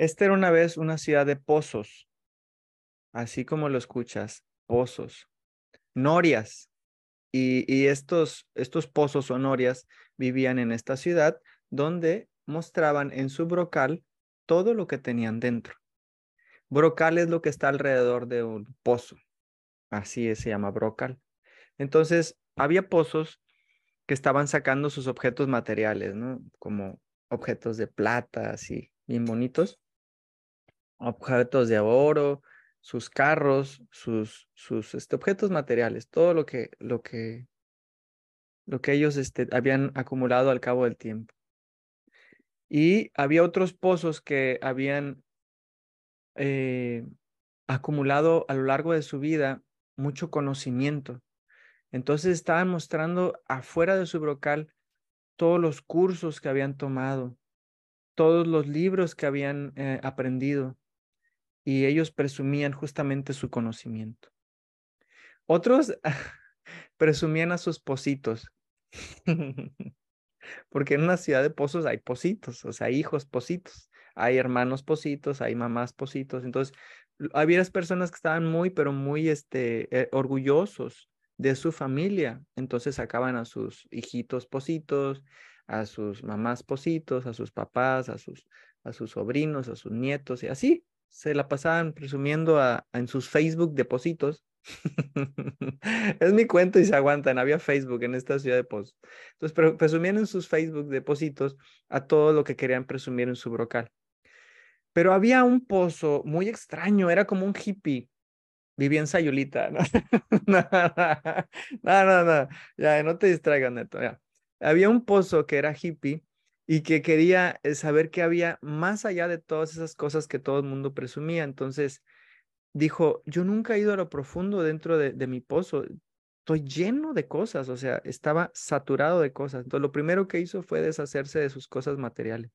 Esta era una vez una ciudad de pozos, así como lo escuchas, pozos, norias. Y, estos, estos pozos o norias vivían en esta ciudad donde mostraban en su brocal todo lo que tenían dentro. Brocal es lo que está alrededor de un pozo. Así se llama brocal. Entonces, había pozos que estaban sacando sus objetos materiales, ¿no? Como objetos de plata, así, bien bonitos. Objetos de oro, sus carros, sus, sus este, objetos materiales, todo lo que, lo que, lo que ellos este, habían acumulado al cabo del tiempo. Y había otros pozos que habían eh, acumulado a lo largo de su vida mucho conocimiento. Entonces estaban mostrando afuera de su brocal todos los cursos que habían tomado, todos los libros que habían eh, aprendido y ellos presumían justamente su conocimiento. Otros presumían a sus positos, porque en una ciudad de pozos hay positos, o sea, hijos positos, hay hermanos positos, hay mamás positos, entonces había personas que estaban muy, pero muy este, eh, orgullosos de su familia. Entonces sacaban a sus hijitos positos, a sus mamás positos, a sus papás, a sus, a sus sobrinos, a sus nietos y así. Se la pasaban presumiendo a, en sus Facebook depositos. es mi cuento y se aguantan. Había Facebook en esta ciudad de Pozos. Entonces presumían en sus Facebook depositos a todo lo que querían presumir en su brocal. Pero había un pozo muy extraño, era como un hippie vivía en Sayulita, ¿no? no, no, no, ya, no te distraigas, Neto, Había un pozo que era hippie y que quería eh, saber qué había más allá de todas esas cosas que todo el mundo presumía. Entonces dijo, yo nunca he ido a lo profundo dentro de, mi pozo, estoy lleno de cosas, o sea, estaba saturado de cosas. Entonces lo primero que hizo fue deshacerse de sus cosas materiales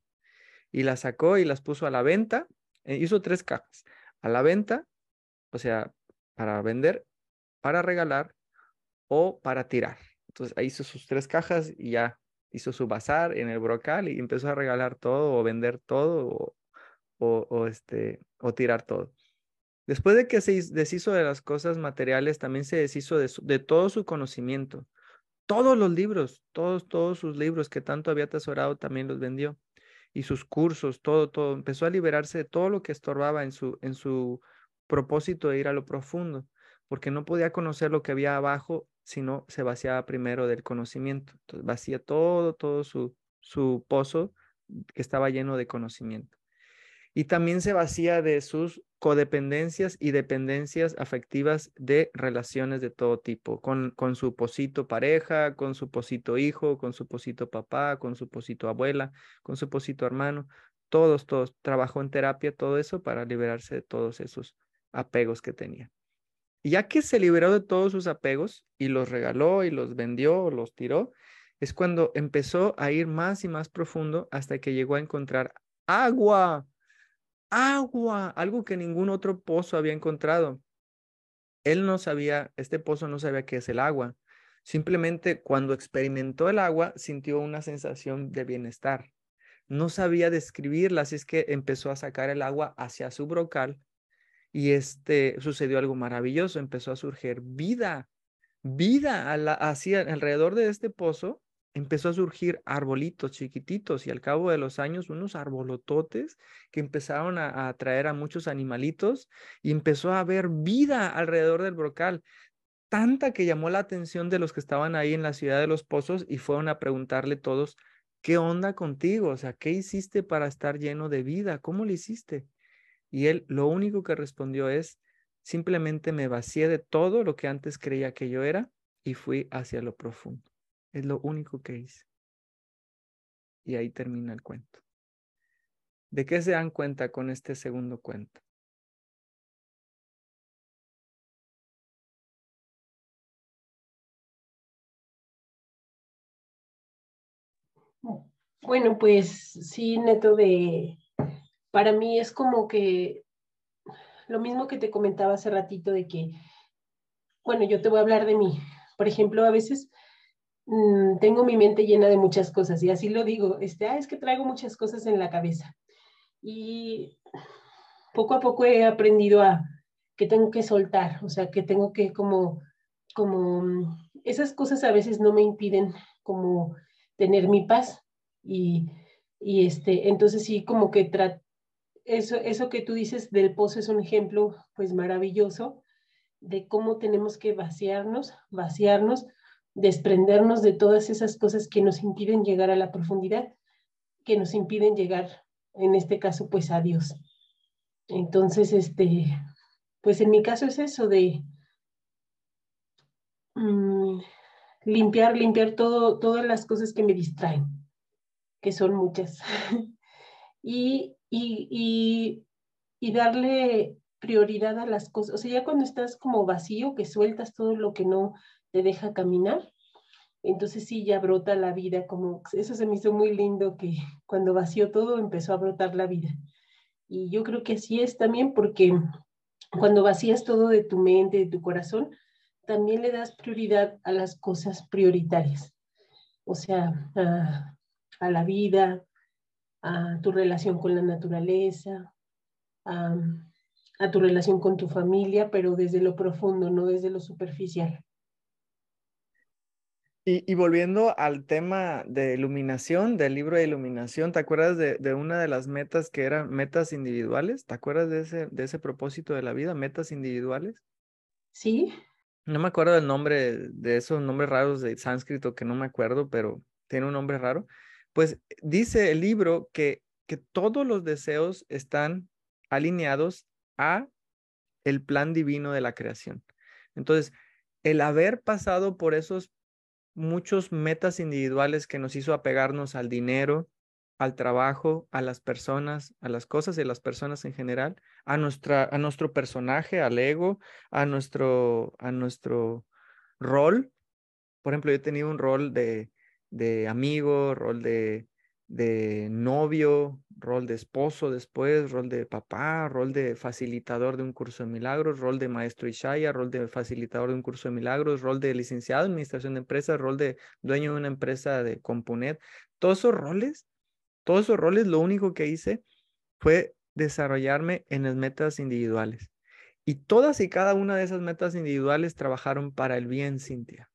y las sacó y las puso a la venta. Eh, hizo tres cajas. A la venta, o sea, para vender, para regalar o para tirar. Entonces ahí hizo sus tres cajas y ya hizo su bazar en el brocal y empezó a regalar todo o vender todo o, o, este, o tirar todo. Después de que se deshizo de las cosas materiales, también se deshizo de, de todo su conocimiento. Todos los libros, todos, todos sus libros que tanto había atesorado, también los vendió. Y sus cursos, todo, todo. Empezó a liberarse de todo lo que estorbaba en su, en su propósito de ir a lo profundo, porque no podía conocer lo que había abajo, sino se vaciaba primero del conocimiento. Vacía todo, todo su, su pozo que estaba lleno de conocimiento. Y también se vacía de sus codependencias y dependencias afectivas de relaciones de todo tipo, con, con su posito pareja, con su posito hijo, con su posito papá, con su posito abuela, con su posito hermano, todos, todos, trabajó en terapia, todo eso para liberarse de todos esos apegos que tenía. Y ya que se liberó de todos sus apegos y los regaló y los vendió o los tiró, es cuando empezó a ir más y más profundo hasta que llegó a encontrar agua, agua, algo que ningún otro pozo había encontrado. Él no sabía, este pozo no sabía qué es el agua. Simplemente cuando experimentó el agua sintió una sensación de bienestar. No sabía describirla, así es que empezó a sacar el agua hacia su brocal y este sucedió algo maravilloso, empezó a surgir vida, vida así alrededor de este pozo, empezó a surgir arbolitos chiquititos y al cabo de los años unos arbolototes que empezaron a, atraer a muchos animalitos y empezó a haber vida alrededor del brocal, tanta que llamó la atención de los que estaban ahí en la ciudad de los pozos y fueron a preguntarle todos, ¿qué onda contigo? O sea, ¿qué hiciste para estar lleno de vida? ¿Cómo lo hiciste? Y él lo único que respondió es, simplemente me vacié de todo lo que antes creía que yo era y fui hacia lo profundo. Es lo único que hice. Y ahí termina el cuento. ¿De qué se dan cuenta con este segundo cuento? Bueno, pues sí, neto de para mí es como que lo mismo que te comentaba hace ratito de que, bueno, yo te voy a hablar de mí. Por ejemplo, a veces mm, tengo mi mente llena de muchas cosas y así lo digo, este, ah, es que traigo muchas cosas en la cabeza. Y poco a poco he aprendido a que tengo que soltar, o sea, que tengo que como, como, mm, esas cosas a veces no me impiden como tener mi paz. Y, y este, entonces sí, como que eso, eso que tú dices del pozo es un ejemplo pues maravilloso de cómo tenemos que vaciarnos, vaciarnos, desprendernos de todas esas cosas que nos impiden llegar a la profundidad, que nos impiden llegar, en este caso, pues a Dios. Entonces, este, pues en mi caso es eso de mm, limpiar, limpiar todo, todas las cosas que me distraen, que son muchas. y, y, y darle prioridad a las cosas. O sea, ya cuando estás como vacío, que sueltas todo lo que no te deja caminar, entonces sí, ya brota la vida, como eso se me hizo muy lindo que cuando vació todo empezó a brotar la vida. Y yo creo que así es también porque cuando vacías todo de tu mente, de tu corazón, también le das prioridad a las cosas prioritarias. O sea, a, a la vida, a tu relación con la naturaleza, a, a tu relación con tu familia, pero desde lo profundo, no desde lo superficial. Y, volviendo al tema de iluminación, del libro de iluminación, ¿te acuerdas de, una de las metas que eran metas individuales? ¿Te acuerdas de ese, de ese propósito de la vida, metas individuales? Sí. No me acuerdo del nombre de esos nombres raros de sánscrito que no me acuerdo, pero tiene un nombre raro. Pues dice el libro que, que todos los deseos están alineados a el plan divino de la creación. Entonces, el haber pasado por esos muchos metas individuales que nos hizo apegarnos al dinero, al trabajo, a las personas, a las cosas y a las personas en general, a, nuestra, a nuestro personaje, al ego, a nuestro, a nuestro rol. Por ejemplo, yo he tenido un rol de, de amigo, rol de, de novio, rol de esposo después, rol de papá, rol de facilitador de un curso de milagros, rol de maestro Ishaya, rol de facilitador de un curso de milagros, rol de licenciado en administración de empresas, rol de dueño de una empresa de Componet. Todos esos roles, todos esos roles, lo único que hice fue desarrollarme en las metas individuales. Y todas y cada una de esas metas individuales trabajaron para el bien, Cintia.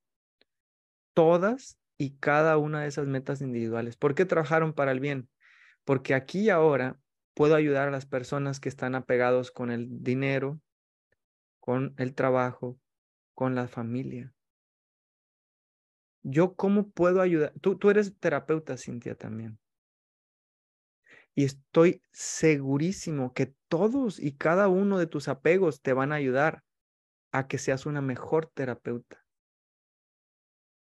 Todas y cada una de esas metas individuales. ¿Por qué trabajaron para el bien? Porque aquí y ahora puedo ayudar a las personas que están apegados con el dinero, con el trabajo, con la familia. Yo cómo puedo ayudar. Tú, tú eres terapeuta, Cintia, también. Y estoy segurísimo que todos y cada uno de tus apegos te van a ayudar a que seas una mejor terapeuta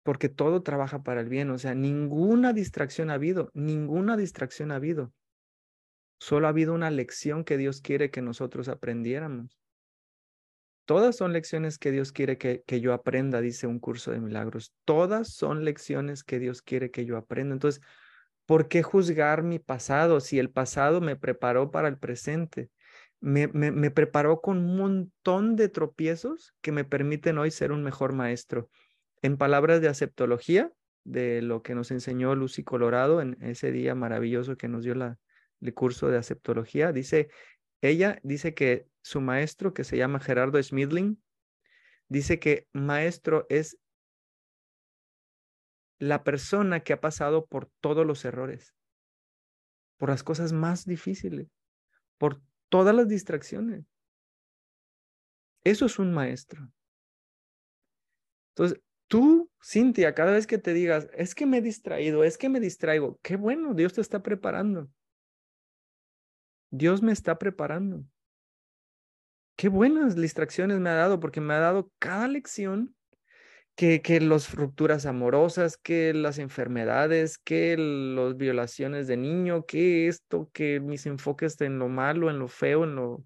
porque todo trabaja para el bien, o sea, ninguna distracción ha habido, ninguna distracción ha habido. Solo ha habido una lección que Dios quiere que nosotros aprendiéramos. Todas son lecciones que Dios quiere que, que, yo aprenda, dice un curso de milagros. Todas son lecciones que Dios quiere que yo aprenda. Entonces, ¿por qué juzgar mi pasado si el pasado me preparó para el presente? Me, me, me preparó con un montón de tropiezos que me permiten hoy ser un mejor maestro en palabras de aceptología, de lo que nos enseñó Lucy Colorado en ese día maravilloso que nos dio el curso de aceptología, dice, ella dice que su maestro, que se llama Gerardo Schmidling, dice que maestro es la persona que ha pasado por todos los errores, por las cosas más difíciles, por todas las distracciones. Eso es un maestro. Entonces, Tú, Cintia, cada vez que te digas, es que me he distraído, es que me distraigo, qué bueno, Dios te está preparando. Dios me está preparando. Qué buenas distracciones me ha dado, porque me ha dado cada lección que, que las rupturas amorosas, que las enfermedades, que las violaciones de niño, que esto, que mis enfoques en lo malo, en lo feo, en lo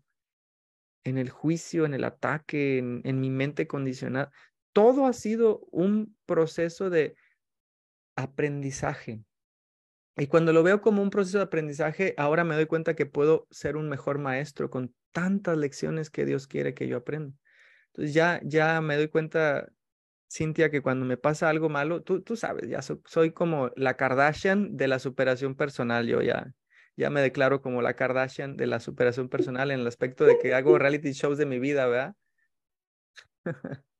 en el juicio, en el ataque, en, en mi mente condicionada todo ha sido un proceso de aprendizaje. Y cuando lo veo como un proceso de aprendizaje, ahora me doy cuenta que puedo ser un mejor maestro con tantas lecciones que Dios quiere que yo aprenda. Entonces ya, ya me doy cuenta, Cintia, que cuando me pasa algo malo, tú, tú sabes, ya soy como la Kardashian de la superación personal. Yo ya, ya me declaro como la Kardashian de la superación personal en el aspecto de que hago reality shows de mi vida, ¿verdad?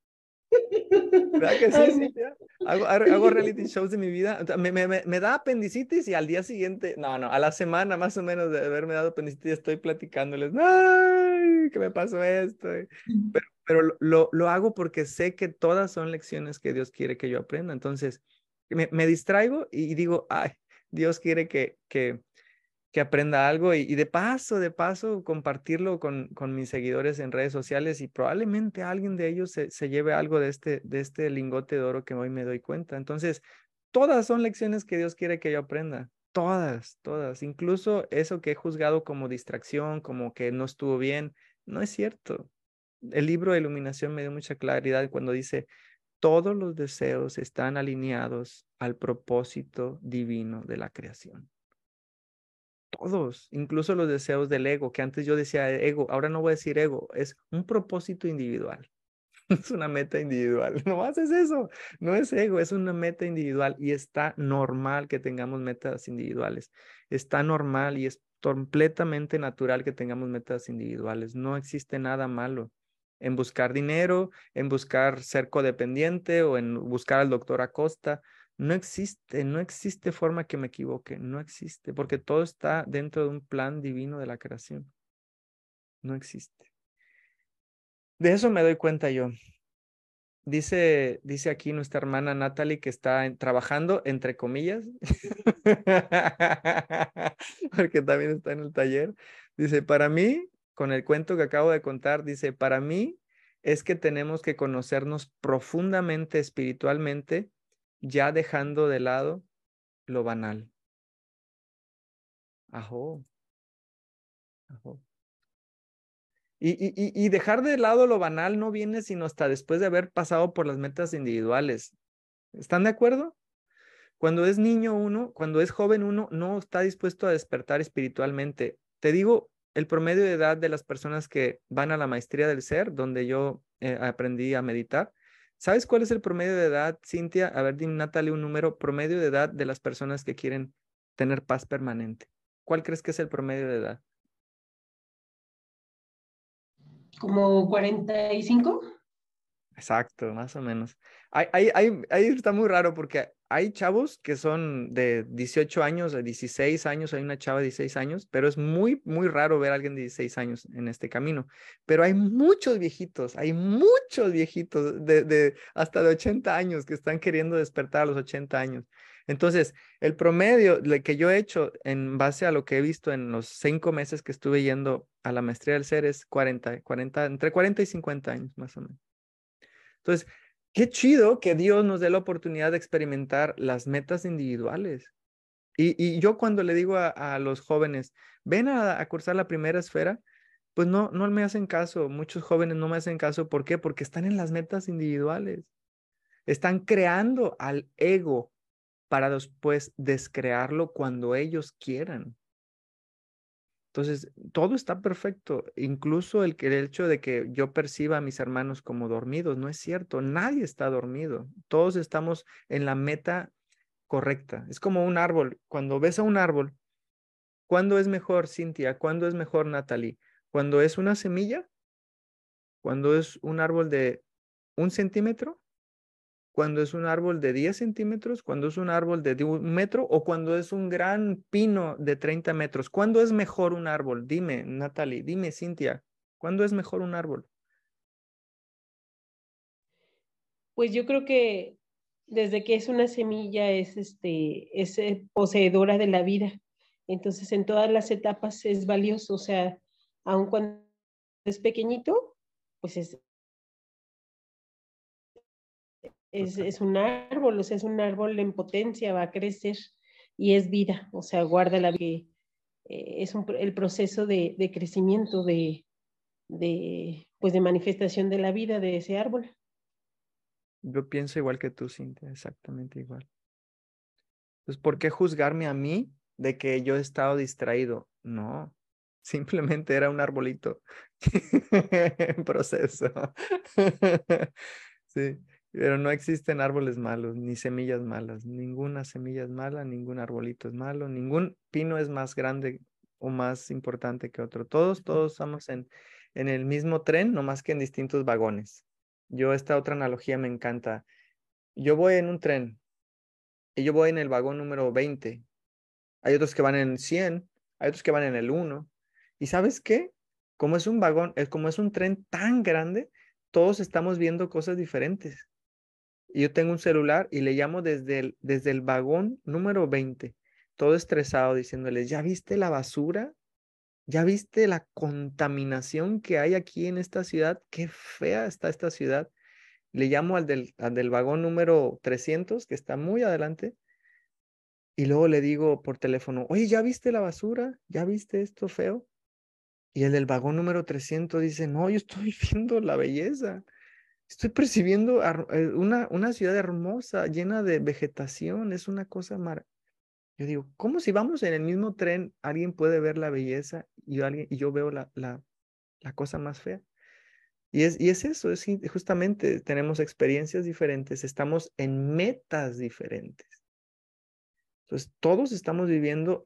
¿Verdad que sí, sí? Hago, hago, reality shows de mi vida. Me, me, me, da apendicitis y al día siguiente, no, no, a la semana más o menos de haberme dado apendicitis, estoy platicándoles, ¡ay! ¿Qué me pasó esto? Pero, pero lo, lo hago porque sé que todas son lecciones que Dios quiere que yo aprenda. Entonces, me, me distraigo y digo, ay, Dios quiere que, que, que aprenda algo y, de paso, de paso, compartirlo con, con, mis seguidores en redes sociales y probablemente alguien de ellos se, se, lleve algo de este, de este lingote de oro que hoy me doy cuenta. Entonces, todas son lecciones que Dios quiere que yo aprenda. Todas, todas. Incluso eso que he juzgado como distracción, como que no estuvo bien, no es cierto. El libro de iluminación me dio mucha claridad cuando dice, todos los deseos están alineados al propósito divino de la creación todos, incluso los deseos del ego, que antes yo decía ego, ahora no voy a decir ego, es un propósito individual. Es una meta individual. No haces eso. No es ego, es una meta individual y está normal que tengamos metas individuales. Está normal y es completamente natural que tengamos metas individuales. No existe nada malo en buscar dinero, en buscar ser codependiente o en buscar al doctor Acosta. No existe, no existe forma que me equivoque, no existe, porque todo está dentro de un plan divino de la creación. No existe. De eso me doy cuenta yo. Dice, dice aquí nuestra hermana Natalie que está trabajando, entre comillas, porque también está en el taller. Dice, para mí, con el cuento que acabo de contar, dice, para mí es que tenemos que conocernos profundamente espiritualmente ya dejando de lado lo banal. Ajo. Ajo. Y, y, y, dejar de lado lo banal no viene sino hasta después de haber pasado por las metas individuales. ¿Están de acuerdo? Cuando es niño uno, cuando es joven uno, no está dispuesto a despertar espiritualmente. Te digo, el promedio de edad de las personas que van a la maestría del ser, donde yo eh, aprendí a meditar, ¿Sabes cuál es el promedio de edad, Cintia? A ver, dime, Natalie, un número promedio de edad de las personas que quieren tener paz permanente. ¿Cuál crees que es el promedio de edad? ¿Como 45? Exacto, más o menos. Ahí, ahí, está muy raro porque hay chavos que son de 18 años, de 16 años, hay una chava de 16 años, pero es muy, muy raro ver a alguien de 16 años en este camino. Pero hay muchos viejitos, hay muchos viejitos de, de hasta de 80 años que están queriendo despertar a los 80 años. Entonces, el promedio que yo he hecho en base a lo que he visto en los cinco meses que estuve yendo a la maestría del ser es 40, 40, entre 40 y 50 años más o menos. Entonces, qué chido que Dios nos dé la oportunidad de experimentar las metas individuales. Y, yo cuando le digo a, los jóvenes, ven a, cursar la primera esfera, pues no, no me hacen caso. Muchos jóvenes no me hacen caso. ¿Por qué? Porque están en las metas individuales. Están creando al ego para después descrearlo cuando ellos quieran. Entonces, todo está perfecto, incluso el, el hecho de que yo perciba a mis hermanos como dormidos, no es cierto, nadie está dormido, todos estamos en la meta correcta. Es como un árbol, cuando ves a un árbol, ¿cuándo es mejor, Cintia? ¿Cuándo es mejor, Natalie? ¿Cuando es una semilla? ¿Cuando es un árbol de un centímetro? Cuando es un árbol de 10 centímetros, cuando es un árbol de un metro o cuando es un gran pino de 30 metros. ¿Cuándo es mejor un árbol? Dime, Natalie, dime, Cintia, ¿cuándo es mejor un árbol? Pues yo creo que desde que es una semilla es, este, es eh, poseedora de la vida. Entonces en todas las etapas es valioso, o sea, aun cuando es pequeñito, pues es, es, un árbol, o sea, es un árbol en potencia, va a crecer y es vida, o sea, guarda la vida. Eh, es el proceso de, crecimiento, de, de, pues de manifestación de la vida de ese árbol. Yo pienso igual que tú, Cintia, exactamente igual. Pues, ¿por qué juzgarme a mí de que yo he estado distraído? No, simplemente era un arbolito en proceso. sí. Pero no existen árboles malos, ni semillas malas. Ninguna semilla es mala, ningún arbolito es malo, ningún pino es más grande o más importante que otro. Todos, todos estamos en, en el mismo tren, no más que en distintos vagones. Yo esta otra analogía me encanta. Yo voy en un tren y yo voy en el vagón número 20. Hay otros que van en el 100, hay otros que van en el 1. ¿Y sabes qué? Como es un vagón, es como es un tren tan grande, todos estamos viendo cosas diferentes. Yo tengo un celular y le llamo desde el, desde el vagón número 20, todo estresado, diciéndoles, ¿ya viste la basura? ¿Ya viste la contaminación que hay aquí en esta ciudad? Qué fea está esta ciudad. Le llamo al del, al del vagón número 300, que está muy adelante, y luego le digo por teléfono, oye, ¿ya viste la basura? ¿Ya viste esto feo? Y el del vagón número 300 dice, no, yo estoy viendo la belleza. Estoy percibiendo eh, una, una ciudad hermosa, llena de vegetación. Es una cosa maravillosa. Yo digo, ¿cómo si vamos en el mismo tren, alguien puede ver la belleza y, alguien, y yo veo la, la, la cosa más fea? Y es, y es eso, es justamente tenemos experiencias diferentes, estamos en metas diferentes. Entonces, todos estamos viviendo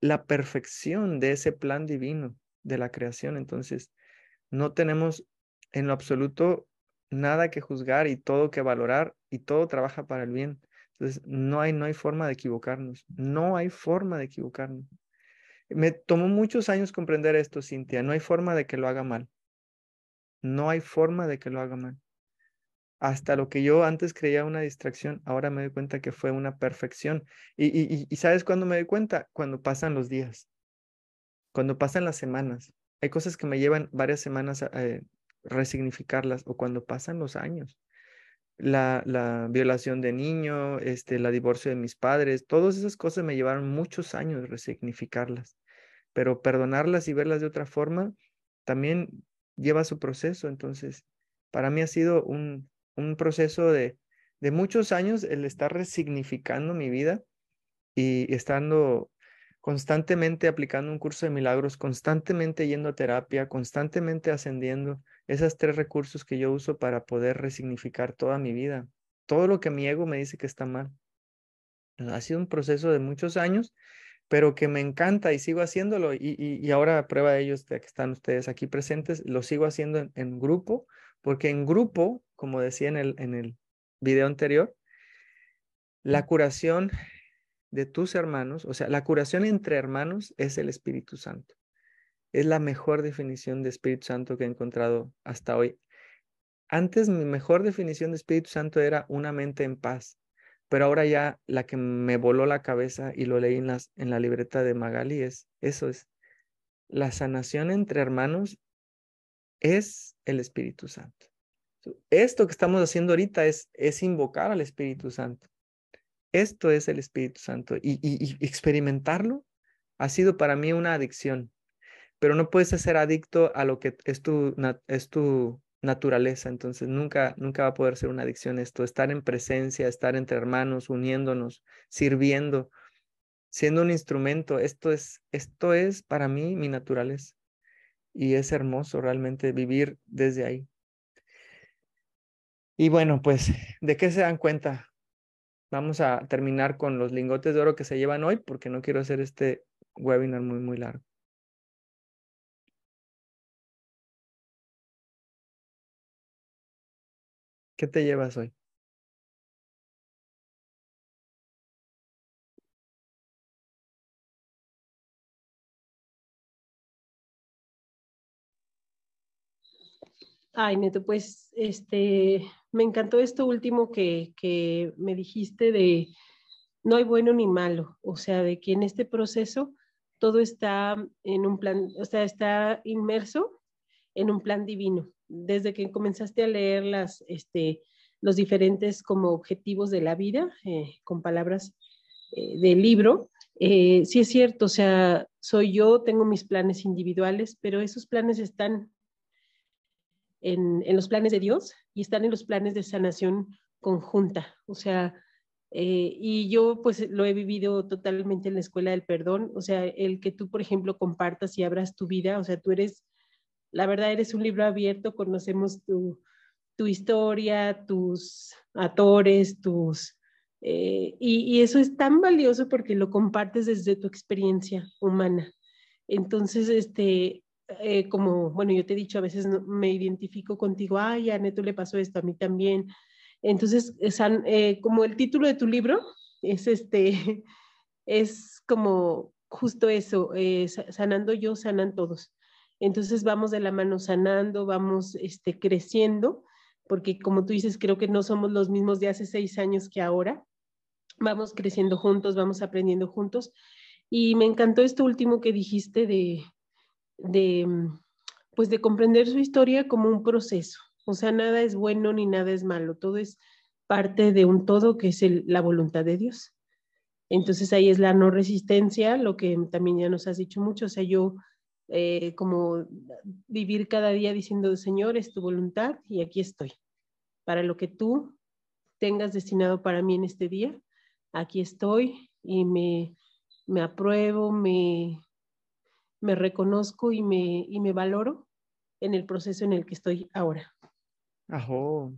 la perfección de ese plan divino de la creación. Entonces, no tenemos en lo absoluto nada que juzgar y todo que valorar y todo trabaja para el bien. Entonces, no hay, no hay forma de equivocarnos. No hay forma de equivocarnos. Me tomó muchos años comprender esto, Cintia. No hay forma de que lo haga mal. No hay forma de que lo haga mal. Hasta lo que yo antes creía una distracción, ahora me doy cuenta que fue una perfección. Y, y, y ¿sabes cuándo me doy cuenta? Cuando pasan los días cuando pasan las semanas. Hay cosas que me llevan varias semanas eh, resignificarlas o cuando pasan los años. La, la, violación de niño, este, la divorcio de mis padres, todas esas cosas me llevaron muchos años resignificarlas. Pero perdonarlas y verlas de otra forma también lleva su proceso. Entonces, para mí ha sido un, un proceso de, de muchos años el estar resignificando mi vida y estando constantemente aplicando un curso de milagros, constantemente yendo a terapia, constantemente ascendiendo, esos tres recursos que yo uso para poder resignificar toda mi vida, todo lo que mi ego me dice que está mal. Ha sido un proceso de muchos años, pero que me encanta y sigo haciéndolo. Y, y, ahora prueba de ellos, de que están ustedes aquí presentes, lo sigo haciendo en, en, grupo, porque en grupo, como decía en el, en el video anterior, la curación de tus hermanos, o sea, la curación entre hermanos es el Espíritu Santo. Es la mejor definición de Espíritu Santo que he encontrado hasta hoy. Antes mi mejor definición de Espíritu Santo era una mente en paz, pero ahora ya la que me voló la cabeza y lo leí en, en la libreta de Magali es, eso es, la sanación entre hermanos es el Espíritu Santo. Esto que estamos haciendo ahorita es, es invocar al Espíritu Santo. Esto es el Espíritu Santo y, experimentarlo ha sido para mí una adicción, pero no puedes ser adicto a lo que es tu, es tu naturaleza, entonces nunca, nunca va a poder ser una adicción esto, estar en presencia, estar entre hermanos, uniéndonos, sirviendo, siendo un instrumento, esto es, esto es para mí mi naturaleza y es hermoso realmente vivir desde ahí. Y bueno, pues, ¿de qué se dan cuenta? Vamos a terminar con los lingotes de oro que se llevan hoy porque no quiero hacer este webinar muy, muy largo. ¿Qué te llevas hoy? Ay, Neto, pues este, me encantó esto último que, que me dijiste de no hay bueno ni malo, o sea, de que en este proceso todo está en un plan, o sea, está inmerso en un plan divino. Desde que comenzaste a leer las, este, los diferentes como objetivos de la vida, eh, con palabras eh, del libro, eh, sí es cierto, o sea, soy yo, tengo mis planes individuales, pero esos planes están en, los planes de Dios y están en los planes de sanación conjunta. O sea, eh, y yo pues lo he vivido totalmente en la escuela del perdón. O sea, el que tú, por ejemplo, compartas y abras tu vida, o sea, tú eres, la verdad, eres un libro abierto, conocemos tu, historia, tus actores, tus... Eh, y, eso es tan valioso porque lo compartes desde tu experiencia humana. Entonces, este, eh, como, bueno, yo te he dicho, a veces me identifico contigo, ay, a Neto le pasó esto, a mí también. Entonces, eh, como el título de tu libro es este, es como justo eso, sanando yo, sanan todos. Entonces vamos de la mano sanando, vamos este, creciendo porque como tú dices, creo que no somos los mismos de hace seis años que ahora. Vamos creciendo juntos, vamos aprendiendo juntos. Y me encantó esto último que dijiste de, de, pues de comprender su historia como un proceso. O sea, nada es bueno ni nada es malo, todo es parte de un todo que es la voluntad de Dios. Entonces ahí es la no resistencia, lo que también ya nos has dicho mucho. O sea, yo eh, como vivir cada día diciendo, Señor, es tu voluntad y aquí estoy. Para lo que tú tengas destinado para mí en este día, aquí estoy y me, me apruebo, me, me reconozco y me, y me valoro en el proceso en el que estoy ahora. Ajo,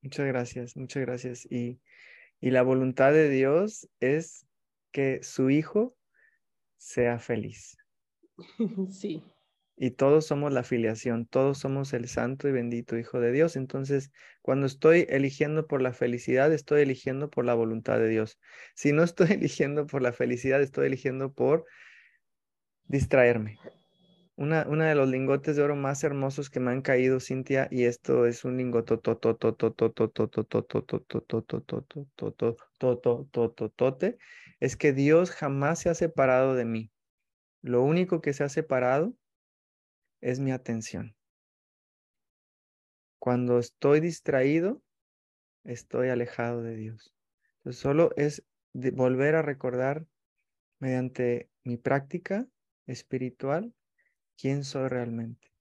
muchas gracias, muchas gracias. Y, y la voluntad de Dios es que su hijo sea feliz. Sí. Y todos somos la afiliación, todos somos el santo y bendito Hijo de Dios. Entonces, cuando estoy eligiendo por la felicidad, estoy eligiendo por la voluntad de Dios. Si no estoy eligiendo por la felicidad, estoy eligiendo por distraerme. Una, una de los lingotes de oro más hermosos que me han caído, Cintia, y esto es un lingote es que Dios jamás se ha separado de mí. Lo único que se ha separado es mi atención. Cuando estoy distraído, estoy alejado de Dios. Solo es volver a recordar mediante mi práctica espiritual quién soy realmente.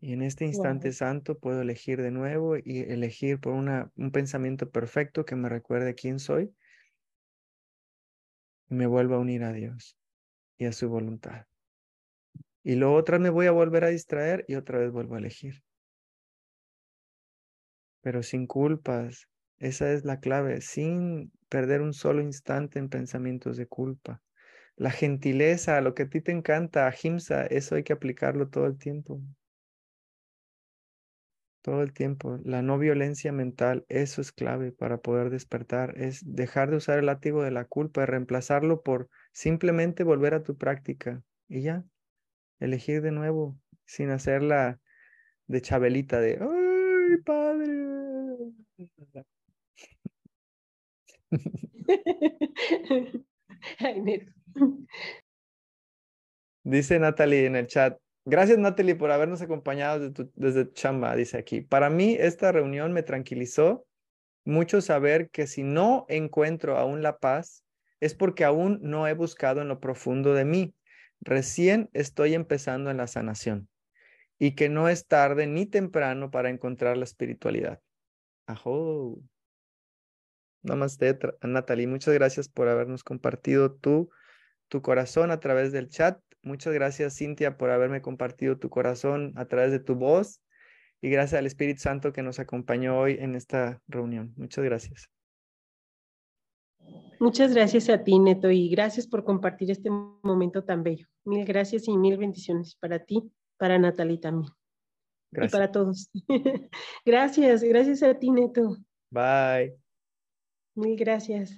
Y en este instante santo puedo elegir de nuevo y elegir por una, un pensamiento perfecto que me recuerde quién soy me vuelvo a unir a Dios y a su voluntad. Y luego otra me voy a volver a distraer y otra vez vuelvo a elegir. Pero sin culpas, esa es la clave, sin perder un solo instante en pensamientos de culpa. La gentileza, lo que a ti te encanta, Ahimsa, eso hay que aplicarlo todo el tiempo todo el tiempo. La no violencia mental, eso es clave para poder despertar, es dejar de usar el látigo de la culpa y reemplazarlo por simplemente volver a tu práctica y ya, elegir de nuevo, sin hacerla de chabelita de, ¡ay, padre! Dice Natalie en el chat, Gracias, Natalie, por habernos acompañado desde, Chamba, dice aquí. Para mí, esta reunión me tranquilizó mucho saber que si no encuentro aún la paz, es porque aún no he buscado en lo profundo de mí. Recién estoy empezando en la sanación y que no es tarde ni temprano para encontrar la espiritualidad. Ajo. Namaste, Natalie. Muchas gracias por habernos compartido tu, tu corazón a través del chat. Muchas gracias, Cintia, por haberme compartido tu corazón a través de tu voz y gracias al Espíritu Santo que nos acompañó hoy en esta reunión. Muchas gracias. Muchas gracias a ti, Neto, y gracias por compartir este momento tan bello. Mil gracias y mil bendiciones para ti, para Natalie también. Gracias. Y para todos. gracias, gracias a ti, Neto. Bye. Mil gracias.